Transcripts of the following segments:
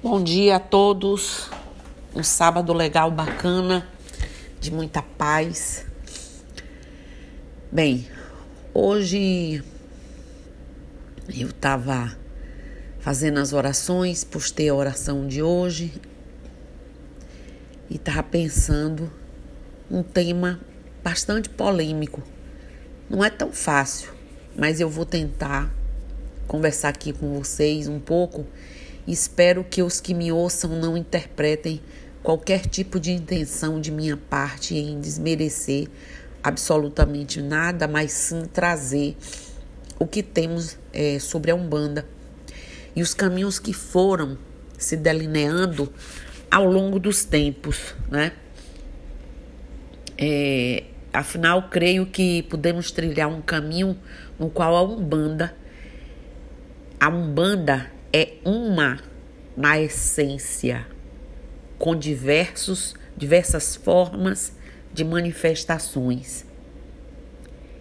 Bom dia a todos. Um sábado legal, bacana, de muita paz. Bem, hoje eu estava fazendo as orações, postei a oração de hoje e estava pensando um tema bastante polêmico. Não é tão fácil, mas eu vou tentar conversar aqui com vocês um pouco Espero que os que me ouçam não interpretem qualquer tipo de intenção de minha parte em desmerecer absolutamente nada, mas sim trazer o que temos é, sobre a Umbanda e os caminhos que foram se delineando ao longo dos tempos, né? É, afinal, creio que podemos trilhar um caminho no qual a Umbanda, a Umbanda é uma na essência, com diversos, diversas formas de manifestações.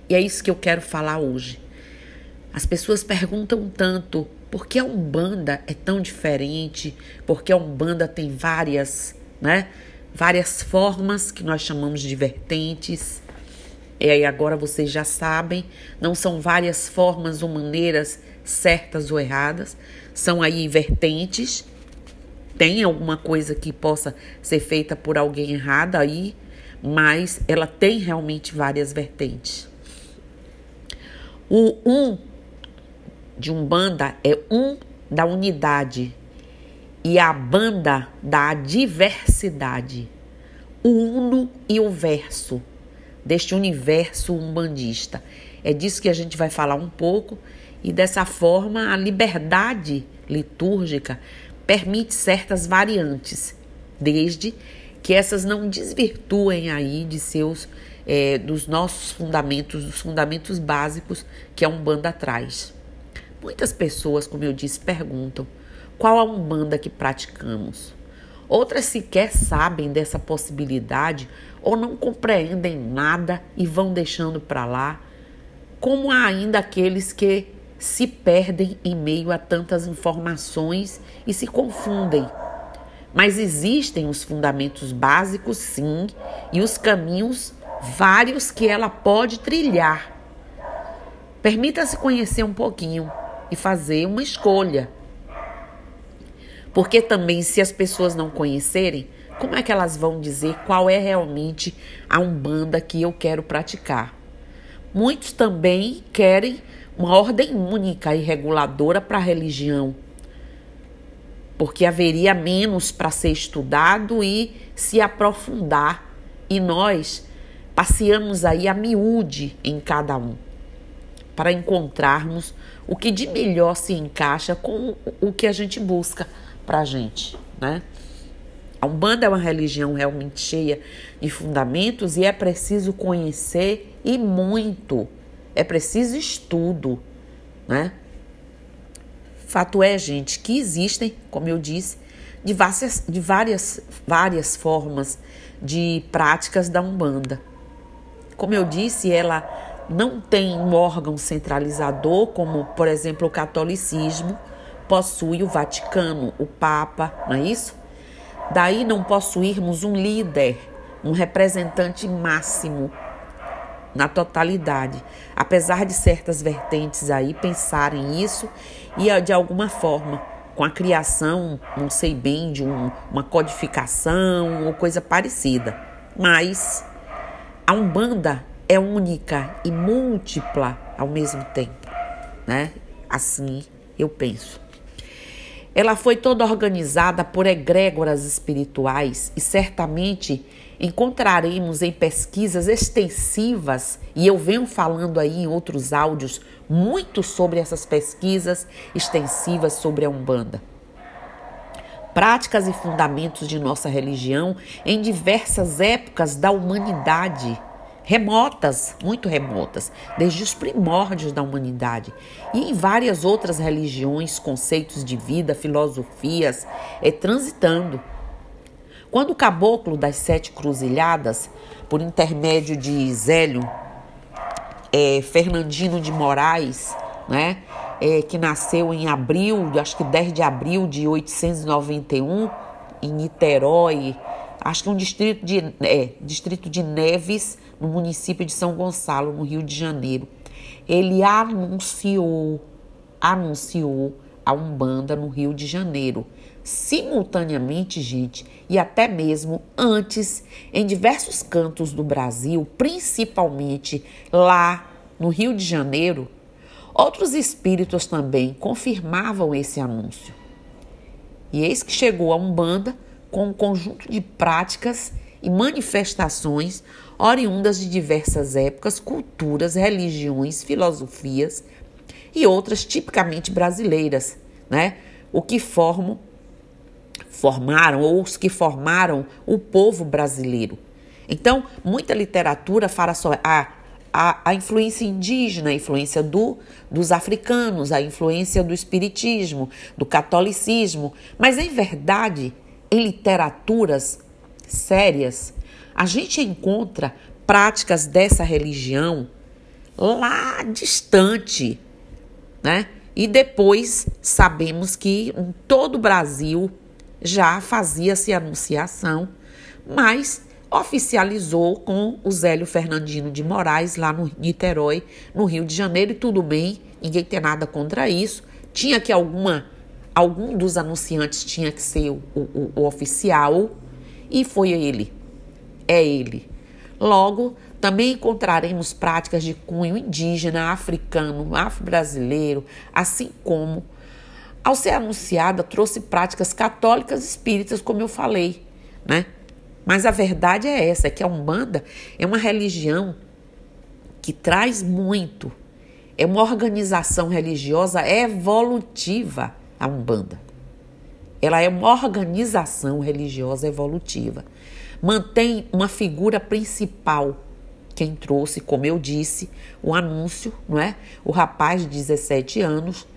E é isso que eu quero falar hoje. As pessoas perguntam tanto por que a Umbanda é tão diferente, porque a Umbanda tem várias, né? Várias formas que nós chamamos de vertentes. E aí agora vocês já sabem, não são várias formas ou maneiras certas ou erradas, são aí vertentes. Tem alguma coisa que possa ser feita por alguém errada aí, mas ela tem realmente várias vertentes. O um de um banda é um da unidade e a banda da diversidade. O uno e o verso deste universo umbandista. É disso que a gente vai falar um pouco e dessa forma a liberdade litúrgica permite certas variantes, desde que essas não desvirtuem aí de seus é, dos nossos fundamentos, dos fundamentos básicos que a Umbanda traz. Muitas pessoas, como eu disse, perguntam qual a Umbanda que praticamos. Outras sequer sabem dessa possibilidade ou não compreendem nada e vão deixando para lá, como há ainda aqueles que se perdem em meio a tantas informações e se confundem. Mas existem os fundamentos básicos, sim, e os caminhos vários que ela pode trilhar. Permita-se conhecer um pouquinho e fazer uma escolha. Porque também, se as pessoas não conhecerem, como é que elas vão dizer qual é realmente a umbanda que eu quero praticar? Muitos também querem uma ordem única e reguladora para a religião, porque haveria menos para ser estudado e se aprofundar, e nós passeamos aí a miúde em cada um, para encontrarmos o que de melhor se encaixa com o que a gente busca para a gente, né? A Umbanda é uma religião realmente cheia de fundamentos e é preciso conhecer e muito. É preciso estudo, né? Fato é, gente, que existem, como eu disse, de várias, de várias, várias formas de práticas da Umbanda. Como eu disse, ela não tem um órgão centralizador, como, por exemplo, o catolicismo possui o Vaticano, o Papa, não é isso? Daí não possuirmos um líder, um representante máximo na totalidade, apesar de certas vertentes aí pensarem isso e de alguma forma com a criação, não sei bem, de um, uma codificação ou coisa parecida. Mas a Umbanda é única e múltipla ao mesmo tempo, né? Assim eu penso. Ela foi toda organizada por egrégoras espirituais e certamente encontraremos em pesquisas extensivas, e eu venho falando aí em outros áudios muito sobre essas pesquisas extensivas sobre a Umbanda. Práticas e fundamentos de nossa religião em diversas épocas da humanidade remotas, muito remotas, desde os primórdios da humanidade, e em várias outras religiões, conceitos de vida, filosofias, é, transitando. Quando o caboclo das sete cruzilhadas, por intermédio de Zélio é, Fernandino de Moraes, né, é, que nasceu em abril, acho que 10 de abril de 891, em Niterói, acho que um distrito de, é, distrito de Neves, no município de São Gonçalo, no Rio de Janeiro. Ele anunciou, anunciou a Umbanda no Rio de Janeiro. Simultaneamente, gente, e até mesmo antes, em diversos cantos do Brasil, principalmente lá no Rio de Janeiro, outros espíritos também confirmavam esse anúncio. E eis que chegou a Umbanda com um conjunto de práticas e manifestações oriundas de diversas épocas, culturas, religiões, filosofias e outras tipicamente brasileiras, né? O que formam formaram ou os que formaram o povo brasileiro. Então, muita literatura fala só a, a, a influência indígena, a influência do, dos africanos, a influência do espiritismo, do catolicismo, mas em verdade em literaturas sérias, a gente encontra práticas dessa religião lá distante, né? E depois sabemos que em todo o Brasil já fazia-se anunciação, mas oficializou com o Zélio Fernandino de Moraes lá no Niterói, no Rio de Janeiro, e tudo bem, ninguém tem nada contra isso. Tinha que alguma algum dos anunciantes tinha que ser o, o, o oficial e foi ele. É ele. Logo, também encontraremos práticas de cunho indígena, africano, afro-brasileiro, assim como, ao ser anunciada, trouxe práticas católicas espíritas, como eu falei, né? Mas a verdade é essa, é que a Umbanda é uma religião que traz muito, é uma organização religiosa evolutiva a Umbanda. Ela é uma organização religiosa evolutiva. Mantém uma figura principal. Quem trouxe, como eu disse, o anúncio, não é? O rapaz de 17 anos,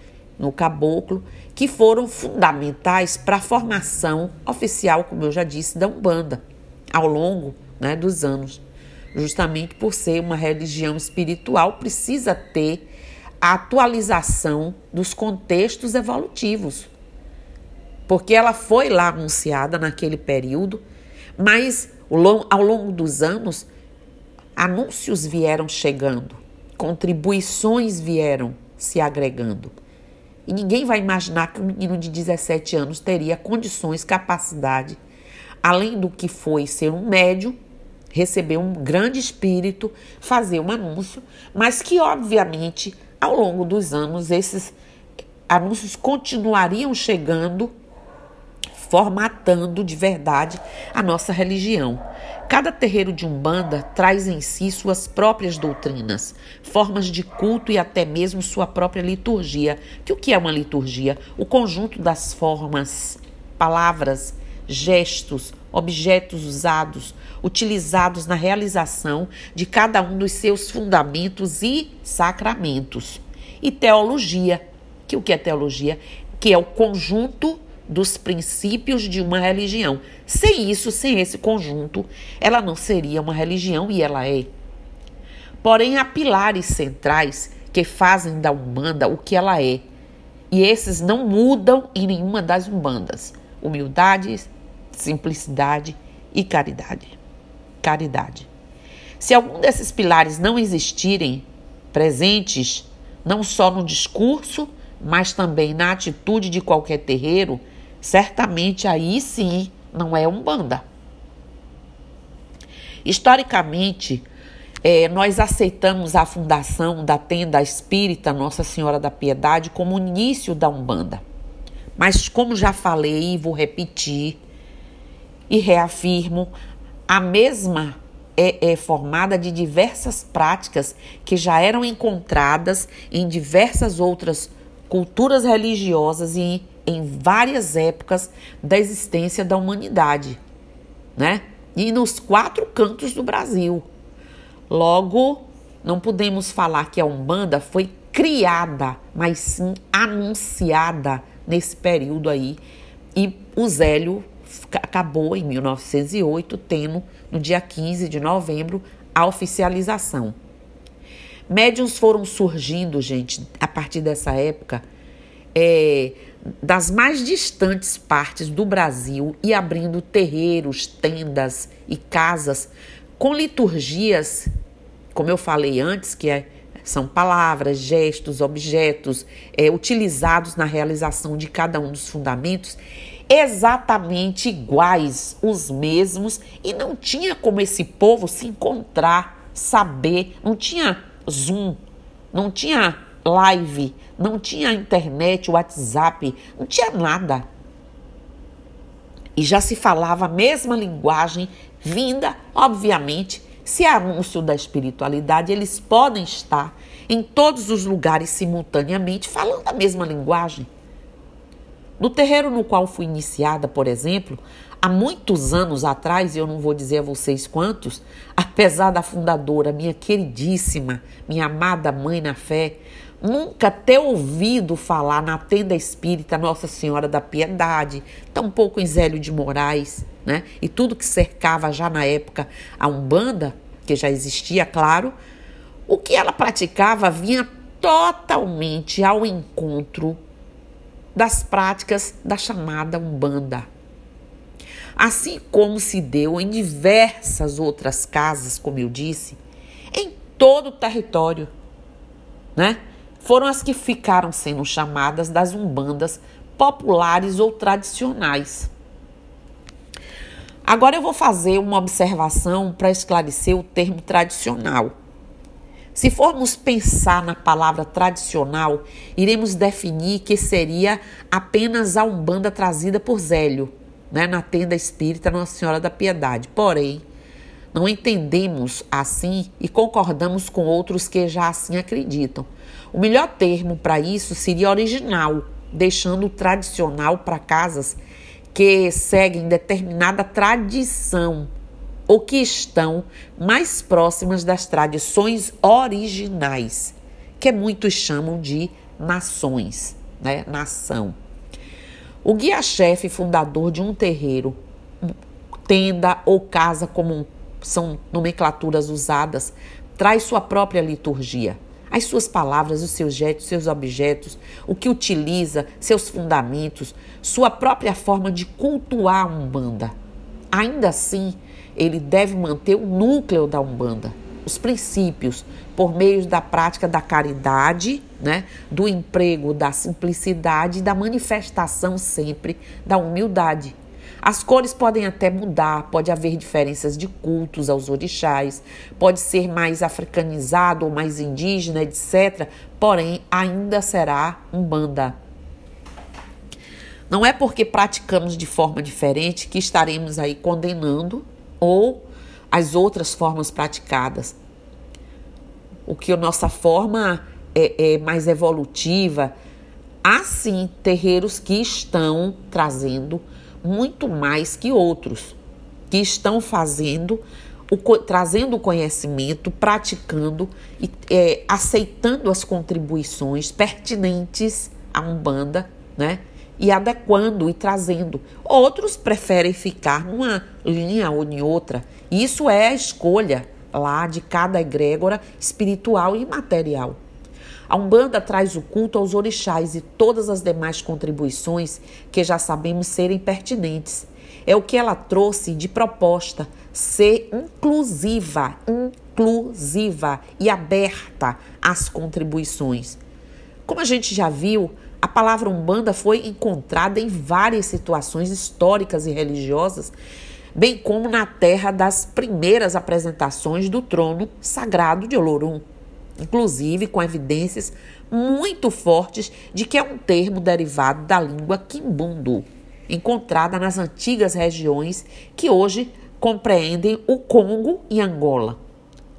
no caboclo, que foram fundamentais para a formação oficial, como eu já disse, da Umbanda, ao longo né, dos anos. Justamente por ser uma religião espiritual, precisa ter a atualização dos contextos evolutivos. Porque ela foi lá anunciada naquele período, mas ao longo dos anos, anúncios vieram chegando, contribuições vieram se agregando. E ninguém vai imaginar que um menino de 17 anos teria condições, capacidade, além do que foi ser um médium, receber um grande espírito, fazer um anúncio, mas que obviamente ao longo dos anos, esses anúncios continuariam chegando, formatando de verdade a nossa religião. Cada terreiro de Umbanda traz em si suas próprias doutrinas, formas de culto e até mesmo sua própria liturgia. Que o que é uma liturgia? O conjunto das formas, palavras, gestos, objetos usados, utilizados na realização de cada um dos seus fundamentos e sacramentos. E teologia, que o que é teologia? Que é o conjunto dos princípios de uma religião. Sem isso, sem esse conjunto, ela não seria uma religião e ela é. Porém, há pilares centrais que fazem da Umbanda o que ela é. E esses não mudam em nenhuma das Umbandas. Humildade, simplicidade e caridade. Caridade. Se algum desses pilares não existirem presentes, não só no discurso, mas também na atitude de qualquer terreiro, certamente aí sim não é umbanda. Historicamente, é, nós aceitamos a fundação da tenda espírita Nossa Senhora da Piedade como início da Umbanda. Mas, como já falei e vou repetir, e reafirmo, a mesma é, é, formada de diversas práticas que já eram encontradas em diversas outras culturas religiosas e em várias épocas da existência da humanidade, né? E nos quatro cantos do Brasil. Logo, não podemos falar que a Umbanda foi criada, mas sim anunciada nesse período aí. E o Zélio acabou em 1908, tendo no dia 15 de novembro a oficialização. Médiuns foram surgindo, gente, a partir dessa época, é, das mais distantes partes do Brasil e abrindo terreiros, tendas e casas com liturgias, como eu falei antes, que é, são palavras, gestos, objetos é, utilizados na realização de cada um dos fundamentos, exatamente iguais, os mesmos, e não tinha como esse povo se encontrar, saber, não tinha Zoom, não tinha live, não tinha internet, WhatsApp, não tinha nada. E já se falava a mesma linguagem, vinda, obviamente, se é anúncio da espiritualidade, eles podem estar em todos os lugares simultaneamente falando a mesma linguagem. No terreiro no qual fui iniciada, por exemplo, há muitos anos atrás, eu não vou dizer a vocês quantos, apesar da fundadora, minha queridíssima, minha amada mãe na fé, nunca ter ouvido falar na tenda espírita Nossa Senhora da Piedade, tampouco em Zélio de Moraes, né? E tudo que cercava já na época a Umbanda, que já existia, claro, o que ela praticava vinha totalmente ao encontro das práticas da chamada Umbanda. Assim como se deu em diversas outras casas, como eu disse, em todo o território, né? Foram as que ficaram sendo chamadas das umbandas populares ou tradicionais. Agora eu vou fazer uma observação para esclarecer o termo tradicional. Se formos pensar na palavra tradicional, iremos definir que seria apenas a umbanda trazida por Zélio, né, na tenda espírita Nossa Senhora da Piedade. Porém, não entendemos assim e concordamos com outros que já assim acreditam. O melhor termo para isso seria original, deixando o tradicional para casas que seguem determinada tradição ou que estão mais próximas das tradições originais, que muitos chamam de nações, né? Nação. O guia-chefe fundador de um terreiro, tenda ou casa, como são nomenclaturas usadas, traz sua própria liturgia as suas palavras, os seus gestos, seus objetos, o que utiliza, seus fundamentos, sua própria forma de cultuar a Umbanda. Ainda assim, ele deve manter o núcleo da Umbanda, os princípios, por meio da prática da caridade, né, do emprego da simplicidade e da manifestação sempre da humildade. As cores podem até mudar, pode haver diferenças de cultos aos orixás, pode ser mais africanizado ou mais indígena, etc. Porém, ainda será um banda. Não é porque praticamos de forma diferente que estaremos aí condenando ou as outras formas praticadas. O que a nossa forma é, é mais evolutiva, há sim terreiros que estão trazendo muito mais que outros que estão fazendo, o, trazendo o conhecimento, praticando e é, aceitando as contribuições pertinentes à Umbanda, né? E adequando e trazendo. Outros preferem ficar numa linha ou em outra. Isso é a escolha lá de cada egrégora espiritual e material. A Umbanda traz o culto aos orixás e todas as demais contribuições que já sabemos serem pertinentes. É o que ela trouxe de proposta, ser inclusiva, inclusiva e aberta às contribuições. Como a gente já viu, a palavra Umbanda foi encontrada em várias situações históricas e religiosas, bem como na terra das primeiras apresentações do trono sagrado de Olorum inclusive com evidências muito fortes de que é um termo derivado da língua quimbundo, encontrada nas antigas regiões que hoje compreendem o Congo e Angola,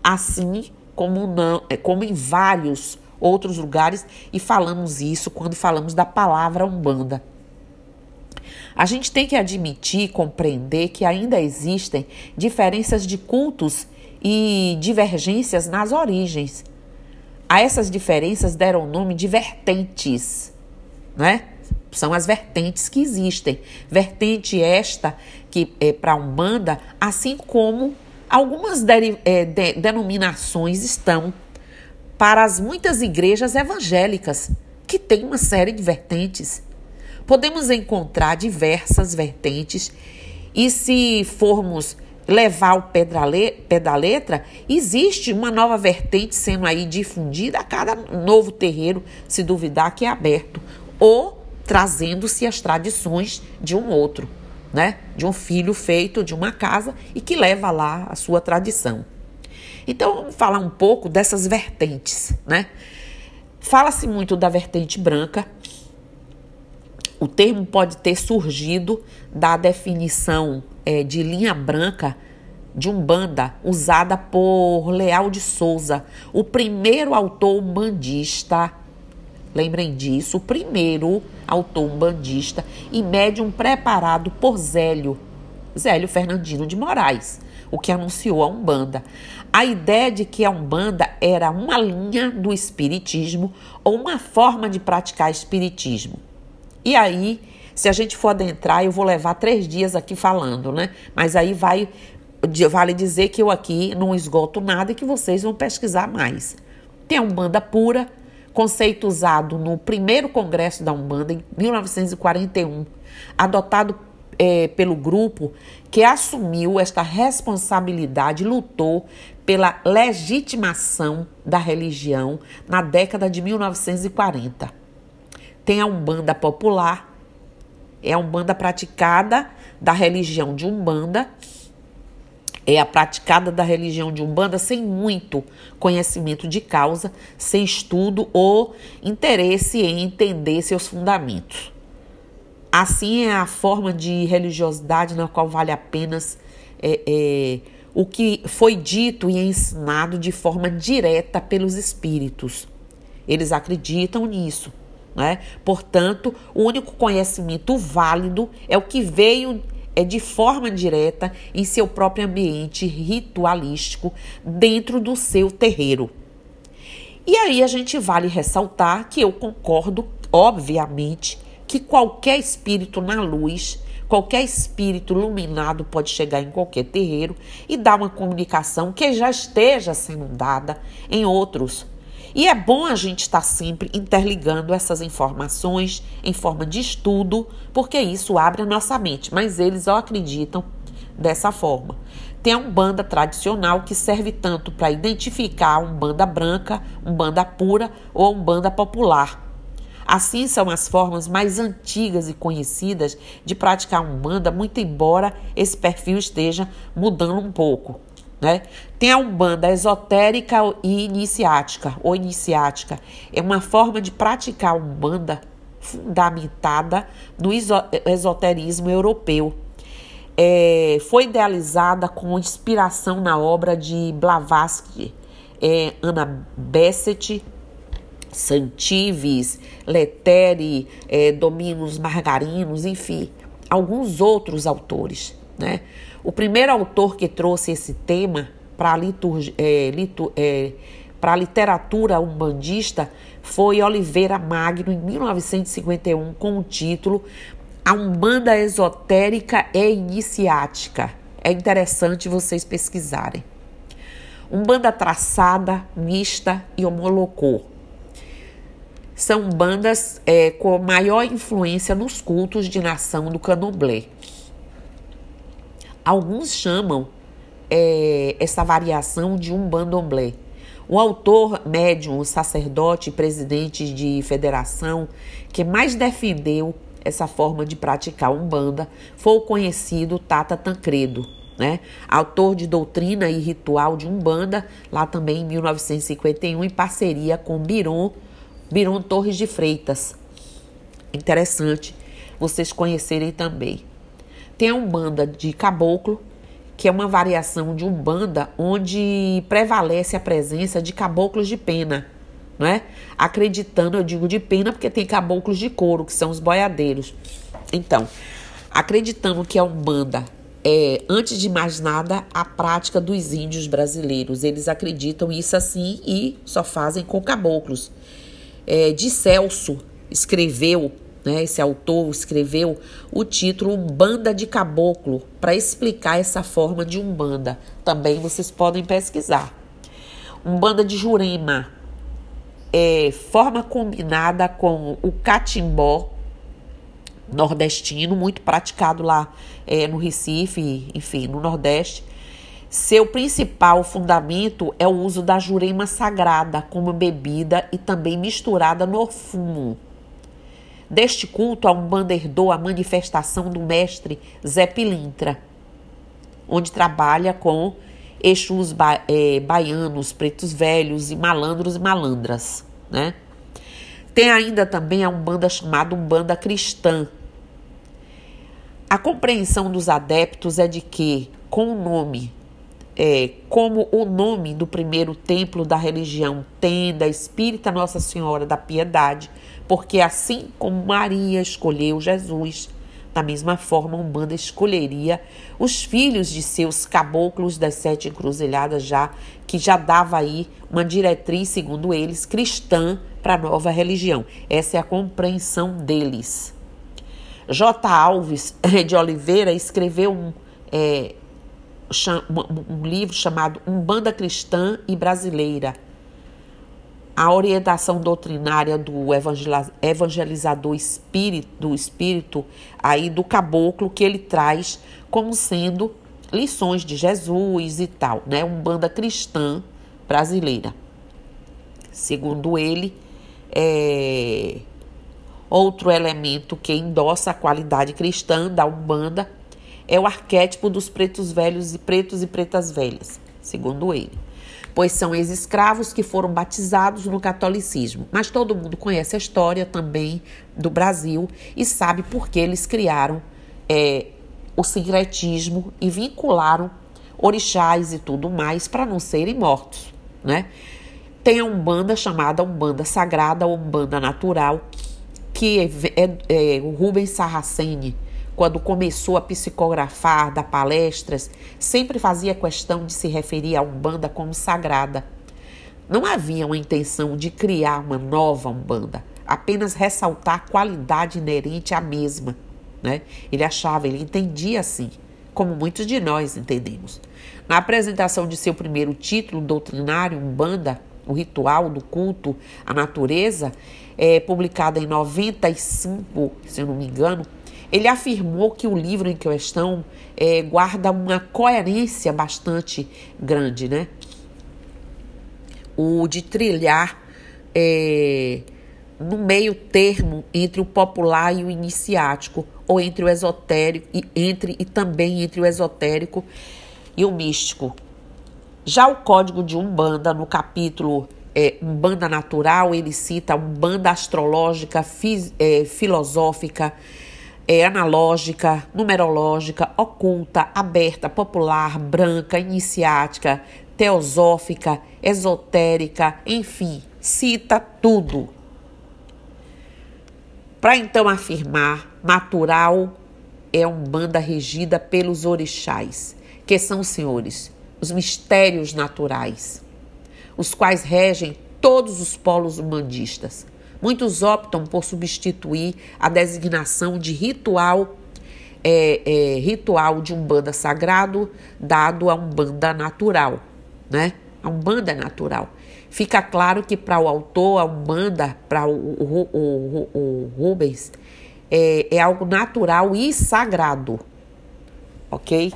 assim como, não, é, como em vários outros lugares, e falamos isso quando falamos da palavra Umbanda. A gente tem que admitir e compreender que ainda existem diferenças de cultos e divergências nas origens, a essas diferenças deram o nome de vertentes, né? São as vertentes que existem. Vertente esta que é para a Umbanda, assim como algumas de, é, de, denominações estão para as muitas igrejas evangélicas, que têm uma série de vertentes. Podemos encontrar diversas vertentes e se formos levar o pé da letra, existe uma nova vertente sendo aí difundida a cada novo terreiro, se duvidar, que é aberto, ou trazendo-se as tradições de um outro, né? De um filho feito de uma casa e que leva lá a sua tradição. Então, vamos falar um pouco dessas vertentes, né? Fala-se muito da vertente branca. O termo pode ter surgido da definição é, de linha branca de Umbanda usada por Leal de Souza, o primeiro autor umbandista. Lembrem disso, o primeiro autor umbandista e médium preparado por Zélio, Zélio Fernandino de Moraes, o que anunciou a Umbanda. A ideia de que a Umbanda era uma linha do espiritismo ou uma forma de praticar espiritismo. E aí se a gente for adentrar, eu vou levar três dias aqui falando, né? Mas aí vai vale dizer que eu aqui não esgoto nada e que vocês vão pesquisar mais. Tem a Umbanda pura, conceito usado no primeiro congresso da Umbanda em 1941, adotado é, pelo grupo que assumiu esta responsabilidade lutou pela legitimação da religião na década de 1940. Tem a Umbanda popular, é a Umbanda praticada da religião de Umbanda, é a praticada da religião de Umbanda sem muito conhecimento de causa, sem estudo ou interesse em entender seus fundamentos. Assim é a forma de religiosidade na qual vale apenas é, é, o que foi dito e ensinado de forma direta pelos espíritos. Eles acreditam nisso. Né? Portanto, o único conhecimento válido é o que veio é de forma direta em seu próprio ambiente ritualístico dentro do seu terreiro. E aí a gente vale ressaltar que eu concordo, obviamente, que qualquer espírito na luz, qualquer espírito iluminado pode chegar em qualquer terreiro e dar uma comunicação que já esteja sendo dada em outros e é bom a gente estar sempre interligando essas informações em forma de estudo, porque isso abre a nossa mente, mas eles ó, acreditam dessa forma. Tem a Umbanda tradicional que serve tanto para identificar um banda branca, um banda pura ou um banda popular. Assim são as formas mais antigas e conhecidas de praticar Umbanda, muito embora esse perfil esteja mudando um pouco. Né? Tem a Umbanda esotérica e iniciática, ou iniciática. É uma forma de praticar Umbanda fundamentada no esoterismo europeu. É, foi idealizada com inspiração na obra de Blavatsky, é, Ana Bassett, Santives, Leteri, é, Domingos Margarinos, enfim, alguns outros autores. Né? O primeiro autor que trouxe esse tema para é, é, a literatura umbandista foi Oliveira Magno, em 1951, com o título A Umbanda Esotérica e Iniciática. É interessante vocês pesquisarem. Umbanda traçada, mista e homolocô. São bandas é, com maior influência nos cultos de nação do candomblé. Alguns chamam é, essa variação de um bandomblé. O autor médium, sacerdote presidente de federação que mais defendeu essa forma de praticar umbanda foi o conhecido Tata Tancredo, né? autor de doutrina e ritual de umbanda, lá também em 1951, em parceria com Biron, Biron Torres de Freitas. Interessante vocês conhecerem também. Tem a Umbanda de Caboclo, que é uma variação de Umbanda onde prevalece a presença de caboclos de pena, não é? Acreditando, eu digo de pena porque tem caboclos de couro, que são os boiadeiros. Então, acreditando que a Umbanda é, antes de mais nada, a prática dos índios brasileiros. Eles acreditam isso assim e só fazem com caboclos. É, de Celso escreveu né, esse autor escreveu o título Umbanda de Caboclo para explicar essa forma de Umbanda. Também vocês podem pesquisar. Umbanda de Jurema é, forma combinada com o catimbó nordestino, muito praticado lá é, no Recife, enfim, no Nordeste. Seu principal fundamento é o uso da jurema sagrada como bebida e também misturada no fumo. Deste culto, a Umbanda herdou a manifestação do mestre Zé Pilintra, onde trabalha com Exus ba é, baianos, pretos velhos e malandros e malandras, né? Tem ainda também a Umbanda chamada Umbanda Cristã. A compreensão dos adeptos é de que, com o nome, é, como o nome do primeiro templo da religião tenda espírita Nossa Senhora da Piedade, porque assim como Maria escolheu Jesus, da mesma forma, Umbanda escolheria os filhos de seus caboclos das sete encruzilhadas, já que já dava aí uma diretriz, segundo eles, cristã para a nova religião. Essa é a compreensão deles. J. Alves de Oliveira escreveu um, é, um livro chamado Umbanda Cristã e Brasileira a orientação doutrinária do evangelizador espírito, do espírito aí do caboclo que ele traz como sendo lições de Jesus e tal, né? Umbanda cristã brasileira. Segundo ele, é... outro elemento que endossa a qualidade cristã da Umbanda é o arquétipo dos pretos velhos e pretos e pretas velhas, segundo ele pois são ex-escravos que foram batizados no catolicismo. Mas todo mundo conhece a história também do Brasil e sabe por que eles criaram é, o sincretismo e vincularam orixás e tudo mais para não serem mortos, né? Tem a Umbanda chamada Umbanda Sagrada ou Umbanda Natural, que é, é, é o Rubens Sarraceni quando começou a psicografar, dar palestras, sempre fazia questão de se referir à Umbanda como sagrada. Não havia uma intenção de criar uma nova Umbanda, apenas ressaltar a qualidade inerente à mesma. Né? Ele achava, ele entendia assim, como muitos de nós entendemos. Na apresentação de seu primeiro título doutrinário, Umbanda, o ritual do culto à natureza, é, publicada em 95, se eu não me engano, ele afirmou que o livro em questão é, guarda uma coerência bastante grande, né? O de trilhar é, no meio termo entre o popular e o iniciático, ou entre o esotérico e entre e também entre o esotérico e o místico. Já o código de Umbanda, no capítulo é, Umbanda Natural, ele cita Umbanda astrológica, é, filosófica, é analógica, numerológica, oculta, aberta, popular, branca, iniciática, teosófica, esotérica, enfim, cita tudo. Para então afirmar, natural é uma banda regida pelos orixás, que são senhores, os mistérios naturais, os quais regem todos os polos humanistas. Muitos optam por substituir a designação de ritual é, é, ritual de umbanda sagrado dado a umbanda natural, né? A umbanda natural. Fica claro que para o autor, a umbanda, para o, o, o, o, Rubens, é, é algo natural e sagrado, ok?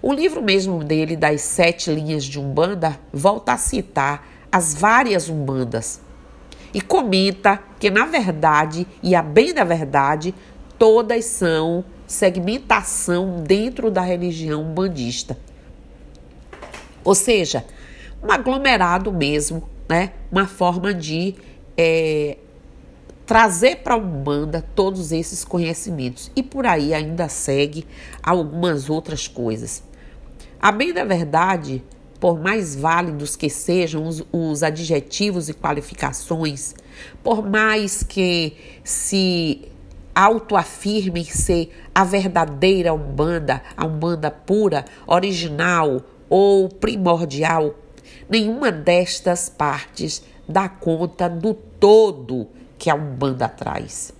O livro mesmo dele, das sete linhas de umbanda, volta a citar as várias umbandas e comenta que, na verdade, e a bem da verdade, todas são segmentação dentro da religião bandista. Ou seja, um aglomerado mesmo, né? uma forma de é, trazer para a Umbanda todos esses conhecimentos. E por aí ainda segue algumas outras coisas. A bem da verdade, por mais válidos que sejam os, os, adjetivos e qualificações, por mais que se autoafirmem ser a verdadeira Umbanda, a Umbanda pura, original ou primordial, nenhuma destas partes dá conta do todo que a Umbanda traz,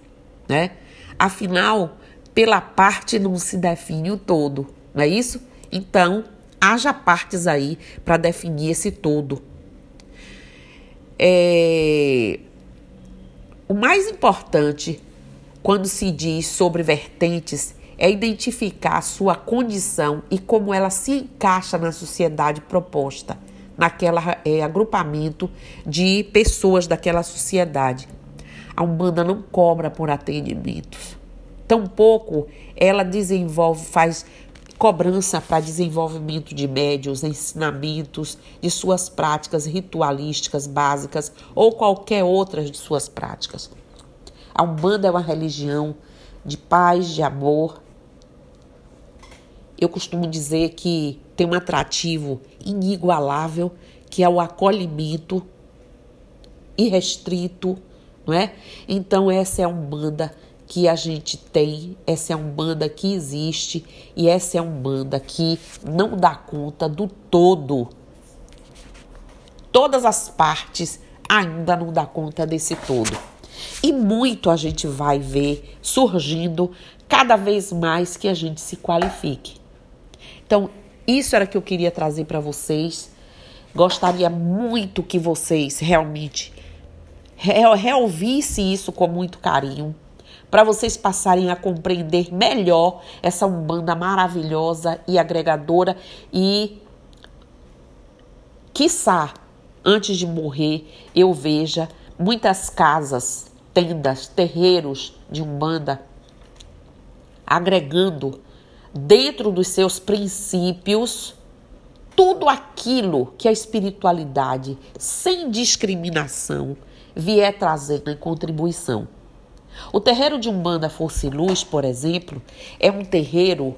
né? Afinal, pela parte não se define o todo, não é isso? Então, haja partes aí para definir esse todo. é, o mais importante quando se diz sobre vertentes é identificar a sua condição e como ela se encaixa na sociedade proposta, naquele é, agrupamento de pessoas daquela sociedade. A Umbanda não cobra por atendimentos. Tampouco ela desenvolve, faz cobrança para desenvolvimento de médios, ensinamentos de suas práticas ritualísticas básicas ou qualquer outra de suas práticas. A Umbanda é uma religião de paz, de amor. Eu costumo dizer que tem um atrativo inigualável, que é o acolhimento irrestrito, não é? Então essa é a Umbanda que a gente tem, essa é a Umbanda que existe e essa é a Umbanda que não dá conta do todo. Todas as partes ainda não dá conta desse todo. E muito a gente vai ver surgindo cada vez mais que a gente se qualifique. Então, isso era que eu queria trazer para vocês. Gostaria muito que vocês realmente reouvissem isso com muito carinho para vocês passarem a compreender melhor essa Umbanda maravilhosa e agregadora e quiçá antes de morrer eu veja muitas casas, tendas, terreiros de Umbanda agregando dentro dos seus princípios tudo aquilo que a espiritualidade, sem discriminação, vier trazendo em contribuição. O terreiro de Umbanda Força e Luz, por exemplo, é um terreiro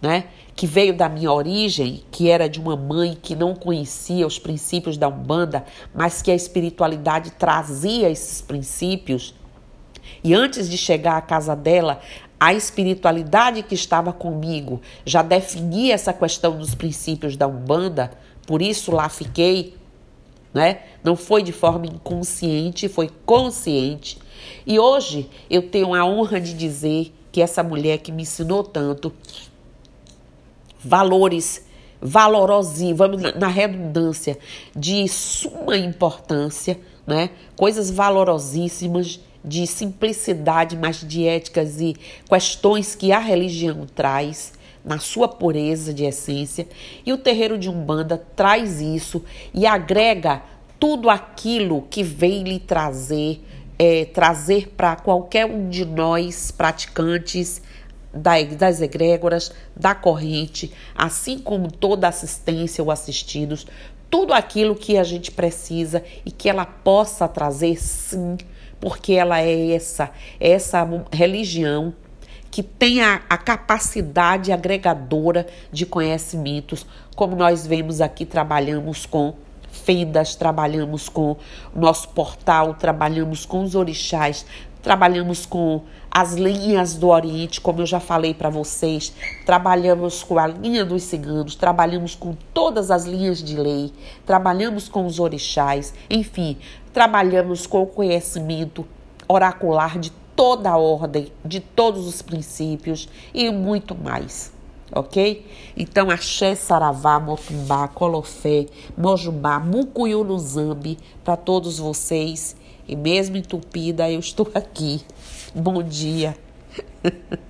né, que veio da minha origem, que era de uma mãe que não conhecia os princípios da Umbanda, mas que a espiritualidade trazia esses princípios. E antes de chegar à casa dela, a espiritualidade que estava comigo já definia essa questão dos princípios da Umbanda, por isso lá fiquei, né? Não foi de forma inconsciente, foi consciente. E hoje eu tenho a honra de dizer que essa mulher que me ensinou tanto, valores valorosinhos, vamos na redundância, de suma importância, né? Coisas valorosíssimas de simplicidade, mas de éticas e questões que a religião traz na sua pureza de essência. E o terreiro de Umbanda traz isso e agrega tudo aquilo que vem lhe trazer é, trazer para qualquer um de nós praticantes das egrégoras, da corrente, assim como toda assistência ou assistidos, tudo aquilo que a gente precisa e que ela possa trazer sim, porque ela é essa, essa religião que tem a, capacidade agregadora de conhecimentos, como nós vemos aqui, trabalhamos com fendas, trabalhamos com nosso portal, trabalhamos com os orixás, trabalhamos com as linhas do Oriente, como eu já falei para vocês, trabalhamos com a linha dos ciganos, trabalhamos com todas as linhas de lei, trabalhamos com os orixás, enfim, trabalhamos com o conhecimento oracular de toda a ordem, de todos os princípios e muito mais ok? Então, axé, saravá, motumbá, colofé, mojubá, mucuyuluzambi, para todos vocês. E mesmo entupida, eu estou aqui. Bom dia.